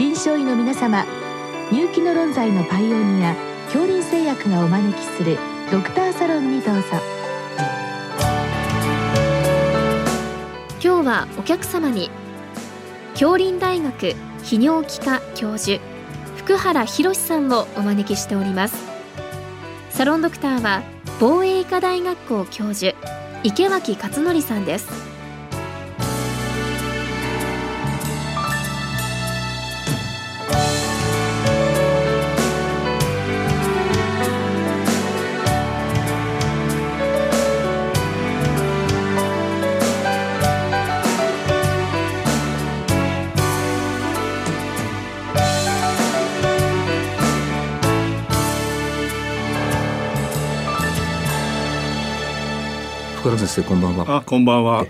臨床医の皆様入気の論剤のパイオニア恐林製薬がお招きするドクターサロンにどうぞ。今日はお客様に恐林大学泌尿器科教授福原博さんをお招きしております。サロンドクターは防衛医科大学校教授池脇勝則さんです。福原先生こんばんはあこんばんは。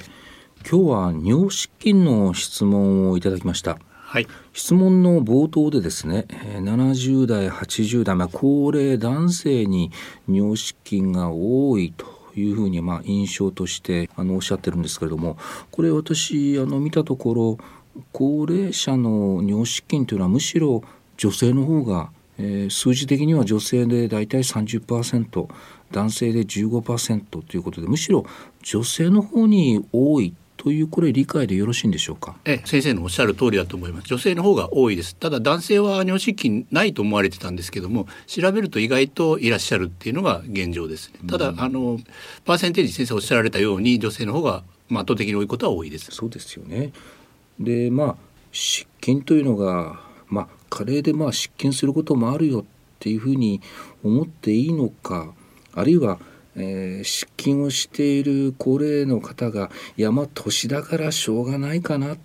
今日は尿失禁の質問をいただきました。はい。質問の冒頭でですねえー70代80代、まあ、高齢男性に尿失禁が多いというふうにまあ印象としてあのおっしゃってるんですけれどもこれ私あの見たところ高齢者の尿失禁というのはむしろ女性の方が、えー数字的には女性で大体30%男性で15%ということでむしろ女性の方に多いというこれ理解でよろしいんでしょうか？え先生のおっしゃる通りだと思います。女性の方が多いです。ただ男性は尿失禁ないと思われてたんですけども調べると意外といらっしゃるっていうのが現状ですね。ただ、あのパーセンテージ先生おっしゃられたように女性の方がまあ圧倒的に多いことは多いです。そうですよね。でまあ失禁というのがまあ加齢でまあ失禁することもあるよっていうふうに思っていいのかあるいは、えー失禁をしている高齢の方がいやまあ年だからしょうがないかな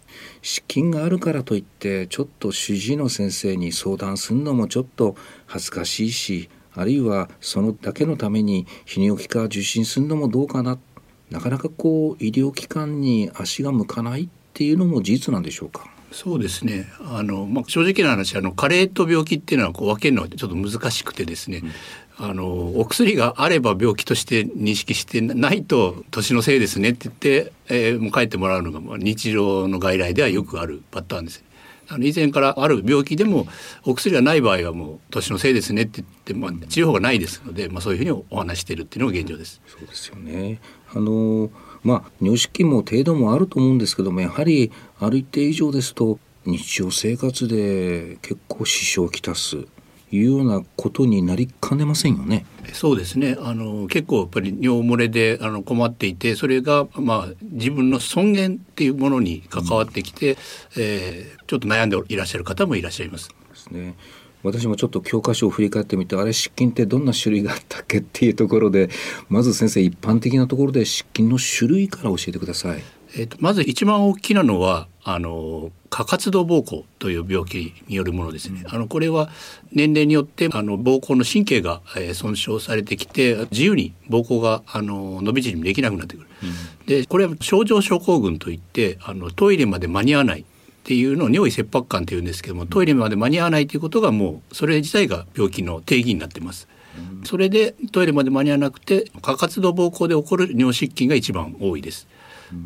失禁があるからといってちょっと主治医の先生に相談するのもちょっと恥ずかしいしあるいはそのだけのために泌尿器科受診するのもどうかななかなかこう医療機関に足が向かないっていうのも事実なんでしょうか。そうですねあの、まあ、正直な話あの加齢と病気っていうのはこう分けるのはちょっと難しくてですね、あのお薬があれば病気として認識してないと年のせいですねって言って、えーもう帰ってもらうのがまあ日常の外来ではよくあるパターンです。あの以前からある病気でもお薬がない場合はもう年のせいですねって言って、まあ、治療法がないですので、まあ、そういうふうにお話しているっていうのが現状です。そうですよね。あのまあ尿失禁も程度もあると思うんですけどもやはりある一定以上ですと日常生活で結構支障をきたすいうようなことになりかねませんよね。そうですねあの結構やっぱり尿漏れであの困っていてそれが、まあ、自分の尊厳っていうものに関わってきて、えーちょっと悩んでいらっしゃる方もいらっしゃいます。ですね。私もちょっと教科書を振り返ってみてあれ失禁ってどんな種類があったっけっていうところでまず先生一般的なところで失禁の種類から教えてください。えーとまず一番大きなのはあの過活動膀胱という病気によるものですね。あのこれは年齢によってあの膀胱の神経が、えー損傷されてきて自由に膀胱があの伸び縮みできなくなってくる。でこれは症状症候群といってあのトイレまで間に合わないっていうのを尿意切迫感っていうんですけどもトイレまで間に合わないということがもうそれ自体が病気の定義になってます。それでトイレまで間に合わなくて過活動膀胱で起こる尿失禁が一番多いです。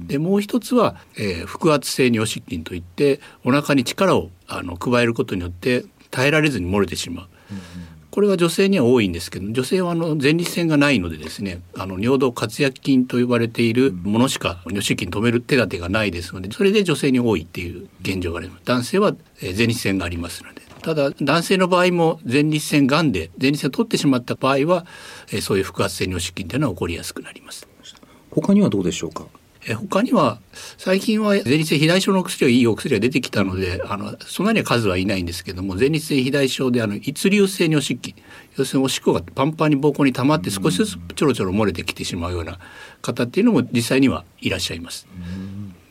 でもう一つは、えー腹圧性尿失禁といってお腹に力をあの加えることによって耐えられずに漏れてしまう。これは女性には多いんですけど女性はあの前立腺がないのでですねあの尿道括約筋と呼ばれているものしか尿失禁止める手立てがないですのでそれで女性に多いっていう現状があります男性は前立腺がありますのでただ男性の場合も前立腺がんで前立腺を取ってしまった場合はそういう腹圧性尿失禁というのは起こりやすくなります。他にはどうでしょうか？え他には最近は前立腺肥大症の薬はいいお薬が出てきたのであのそんなには数はいないんですけども前立腺肥大症であの一流性尿失禁要するにおしっこがパンパンに膀胱に溜まって少しずつちょろちょろ漏れてきてしまうような方っていうのも実際にはいらっしゃいます。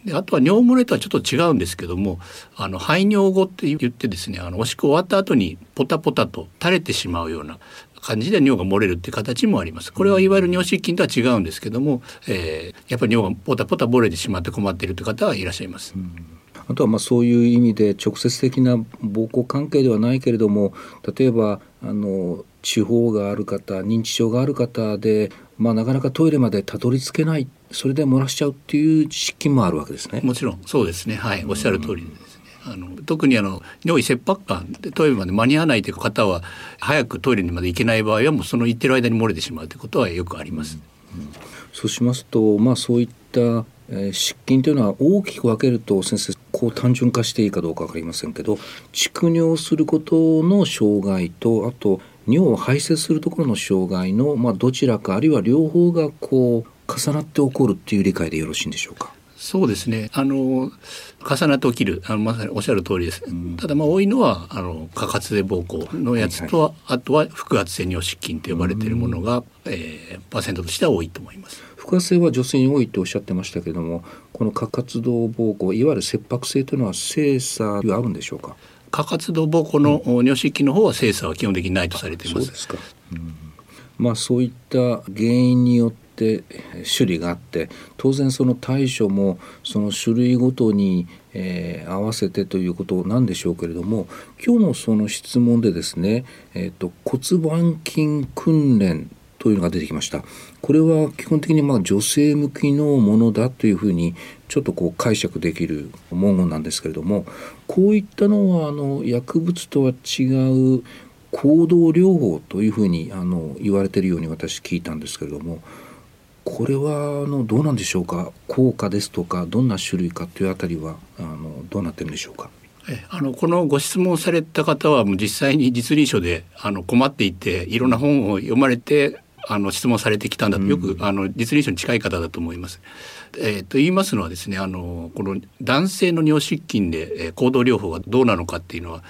であとは尿漏れとはちょっと違うんですけどもあの排尿後って言ってですねあのおしっこ終わった後にポタポタと垂れてしまうような感じで尿が漏れるっていう形もあります。これはいわゆる尿失禁とは違うんですけども、えーやっぱり尿がポタポタ漏れてしまって困っているという方はいらっしゃいます。あとはまあそういう意味で直接的な膀胱関係ではないけれども例えばあの地方がある方認知症がある方で、まあ、なかなかトイレまでたどり着けないそれで漏らしちゃうっていう失禁もあるわけですね。もちろんそうですね。はい、おっしゃる通りですね。あの特にあの尿意切迫感でトイレまで間に合わないという方は早くトイレにまで行けない場合はもうその行ってる間に漏れてしまうということはよくあります。うん、そうしますとまあそういったえー、湿菌というのは大きく分けると先生こう単純化していいかどうか分かりませんけど蓄尿することの障害とあと尿を排泄するところの障害の、まあ、どちらかあるいは両方がこう重なって起こるっていう理解でよろしいんでしょうか？そうですね。あの重なって起きるあのまさにおっしゃる通りです。うん、ただまあ多いのはあの過活性膀胱のやつと、はいはい、あとは腹圧性尿失禁と呼ばれているものが、うん、えー、パーセントとしては多いと思います。腹圧性は女性に多いとおっしゃってましたけれども、この過活動膀胱いわゆる切迫性というのは精査はあるんでしょうか？過活動膀胱の尿失禁の方は精査は基本的にないとされています。そうですか。うん、まあそういった原因によってって種類があって当然その対処もその種類ごとに、えー、合わせてということなんでしょうけれども今日のその質問でですね、えーと、骨盤筋訓練というのが出てきました。これは基本的にまあ女性向きのものだというふうにちょっとこう解釈できる文言なんですけれどもこういったのはあの薬物とは違う行動療法というふうにあの言われているように私聞いたんですけれどもこれはあのどうなんでしょうか？効果ですとかどんな種類かというあたりはあのどうなってるんでしょうか？あのこのご質問された方はもう実際に実臨書であの困っていていろんな本を読まれてあの質問されてきたんだと、よくあの実臨書に近い方だと思います。えー、と言いますのはですねあのこの男性の尿失禁で、えー、行動療法がどうなのかっていうのは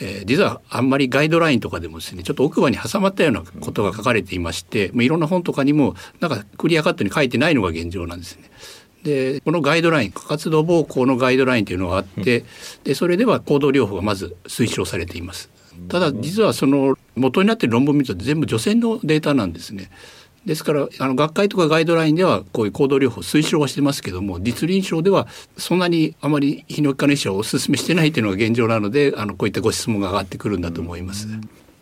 えー、実はあんまりガイドラインとかでもですねちょっと奥歯に挟まったようなことが書かれていまして、まあ、いろんな本とかにもなんかクリアカットに書いてないのが現状なんですね。でこのガイドライン活動膀胱のガイドラインというのがあってでそれでは行動療法がまず推奨されています。ただ実はその元になっている論文見ると全部女性のデータなんですね。ですからあの学会とかガイドラインではこういう行動療法推奨はしてますけども実臨床ではそんなにあまり泌尿器科の医師はお勧めしてないというのが現状なのであのこういったご質問が上がってくるんだと思います。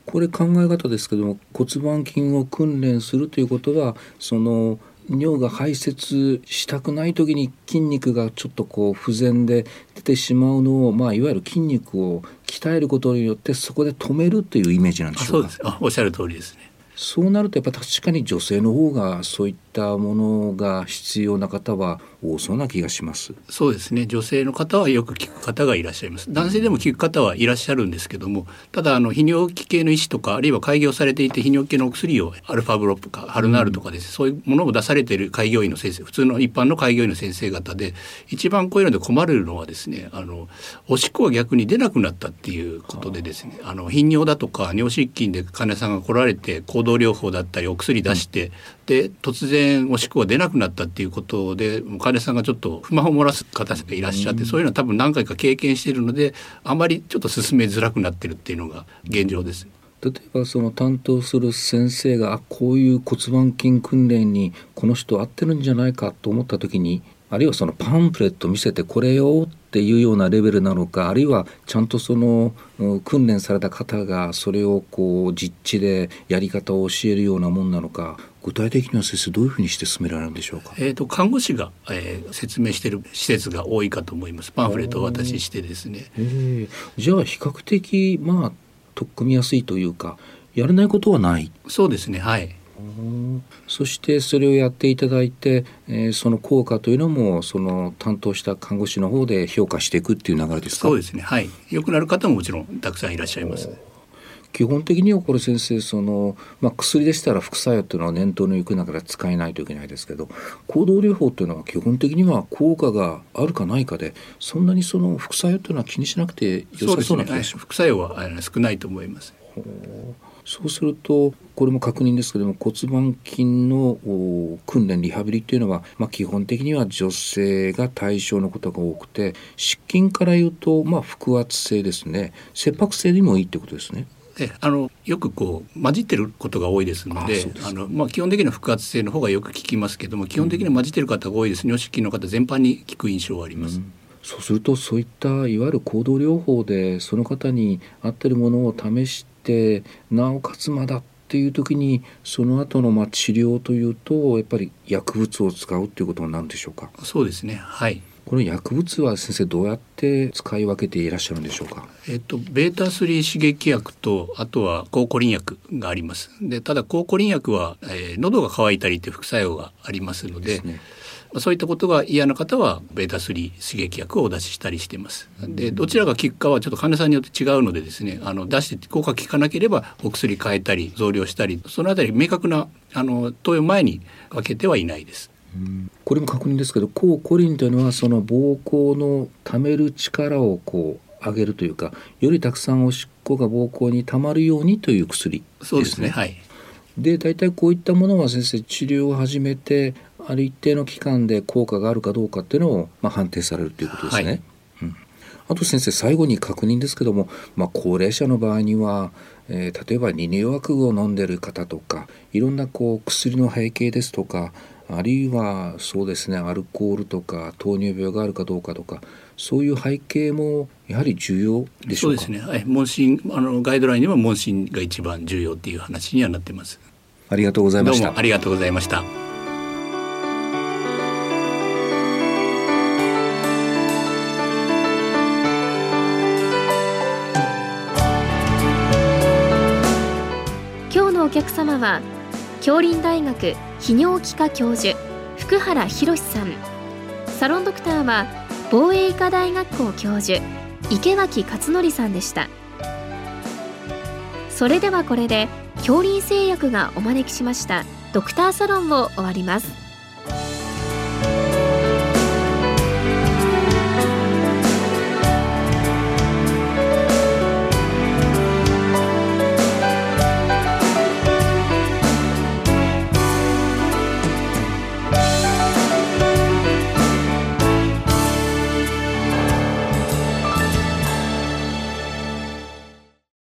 これ考え方ですけども骨盤筋を訓練するということはその尿が排泄したくない時に筋肉がちょっとこう不全で出てしまうのを、まあ、いわゆる筋肉を鍛えることによってそこで止めるというイメージなんでしょうか？そうですあおっしゃる通りですね。そうなるとやっぱ確かに女性の方がそういったものが必要な方は多そうな気がします。そうですね。女性の方はよく聞く方がいらっしゃいます。男性でも聞く方はいらっしゃるんですけどもただあの泌尿器系の医師とかあるいは開業されていて泌尿器系のお薬をアルファブロップかハルナールとかです、うん、そういうものを出されている開業医の先生普通の一般の開業医の先生方で一番こういうので困るのはですねあのおしっこが逆に出なくなったっていうことでですねあの頻尿だとか尿失禁で患者さんが来られて行動療法だったりお薬出して、うん、で突然おしっこが出なくなったっていうことで患者さんがちょっと不満を漏らす方がいらっしゃって、うん、そういうのは多分何回か経験しているのであまりちょっと進めづらくなってるっていうのが現状です。例えばその担当する先生がこういう骨盤筋訓練にこの人合ってるんじゃないかと思った時にあるいはそのパンフレット見せてこれよっていうようなレベルなのかあるいはちゃんとその訓練された方がそれをこう実地でやり方を教えるようなもんなのか具体的には先生どういうふうにして進められるんでしょうか？えっ、ー、と看護師が、えー、説明している施設が多いかと思います。パンフレットを渡ししてですね。えー、じゃあ比較的まあ取っ組みやすいというかやれないことはない？そうですねはい。そしてそれをやっていただいて、えー、その効果というのもその担当した看護師の方で評価していくっていう流れですか？そうですね。はい。良くなる方ももちろんたくさんいらっしゃいます。基本的にはこれ先生その、まあ、薬でしたら副作用というのは念頭に置くながら使えないといけないですけど行動療法というのは基本的には効果があるかないかでそんなにその副作用というのは気にしなくて良さそうな気がします、ね、副作用は少ないと思います。そうするとこれも確認ですけども骨盤筋の訓練リハビリっていうのは、まあ、基本的には女性が対象のことが多くて湿筋から言うと、まあ、腹圧性ですね切迫性でもいいってことですね。えあのよくこう混じってることが多いですのであの、まあ、基本的には腹圧性の方がよく聞きますけども基本的には混じってる方が多いです、尿失禁の方全般に聞く印象はあります。うんそうするとそういったいわゆる行動療法でその方に合ってるものを試してなおかつまだっていう時にその後のま治療というとやっぱり薬物を使うということになるんでしょうか？そうですね。はい。この薬物は先生どうやって使い分けていらっしゃるんでしょうか？えっとベータ3刺激薬とあとは抗コリン薬があります。でただ抗コリン薬は、えー、喉が渇いたりって副作用がありますので。でねそういったことが嫌な方はベータ3刺激薬をお出ししたりしています。でどちらが効くかはちょっと患者さんによって違うのでですねあの出して効果効かなければお薬変えたり増量したりそのあたり明確なあの投与前に分けてはいないです。これも確認ですけど抗コリンというのはその膀胱の溜める力をこう上げるというかよりたくさんおしっこが膀胱に溜まるようにという薬ですね。そうですね。はい。で大体こういったものは先生治療を始めてある一定の期間で効果があるかどうかっていうのを、まあ、判定されるということですね。はい、うん、あと先生最後に確認ですけども、まあ、高齢者の場合には、えー、例えば利尿薬を飲んでる方とかいろんなこう薬の背景ですとかあるいはそうですねアルコールとか糖尿病があるかどうかとかそういう背景もやはり重要でしょうか？そうですね、はい、問診あのガイドラインには問診が一番重要っていう話にはなってます。ありがとうございました。ありがとうございました。今日のお客様は京林大学泌尿器科教授福原博さん。サロンドクターは防衛医科大学校教授池脇勝則さんでした。それではこれで恐林製薬がお招きしましたドクターサロンを終わります。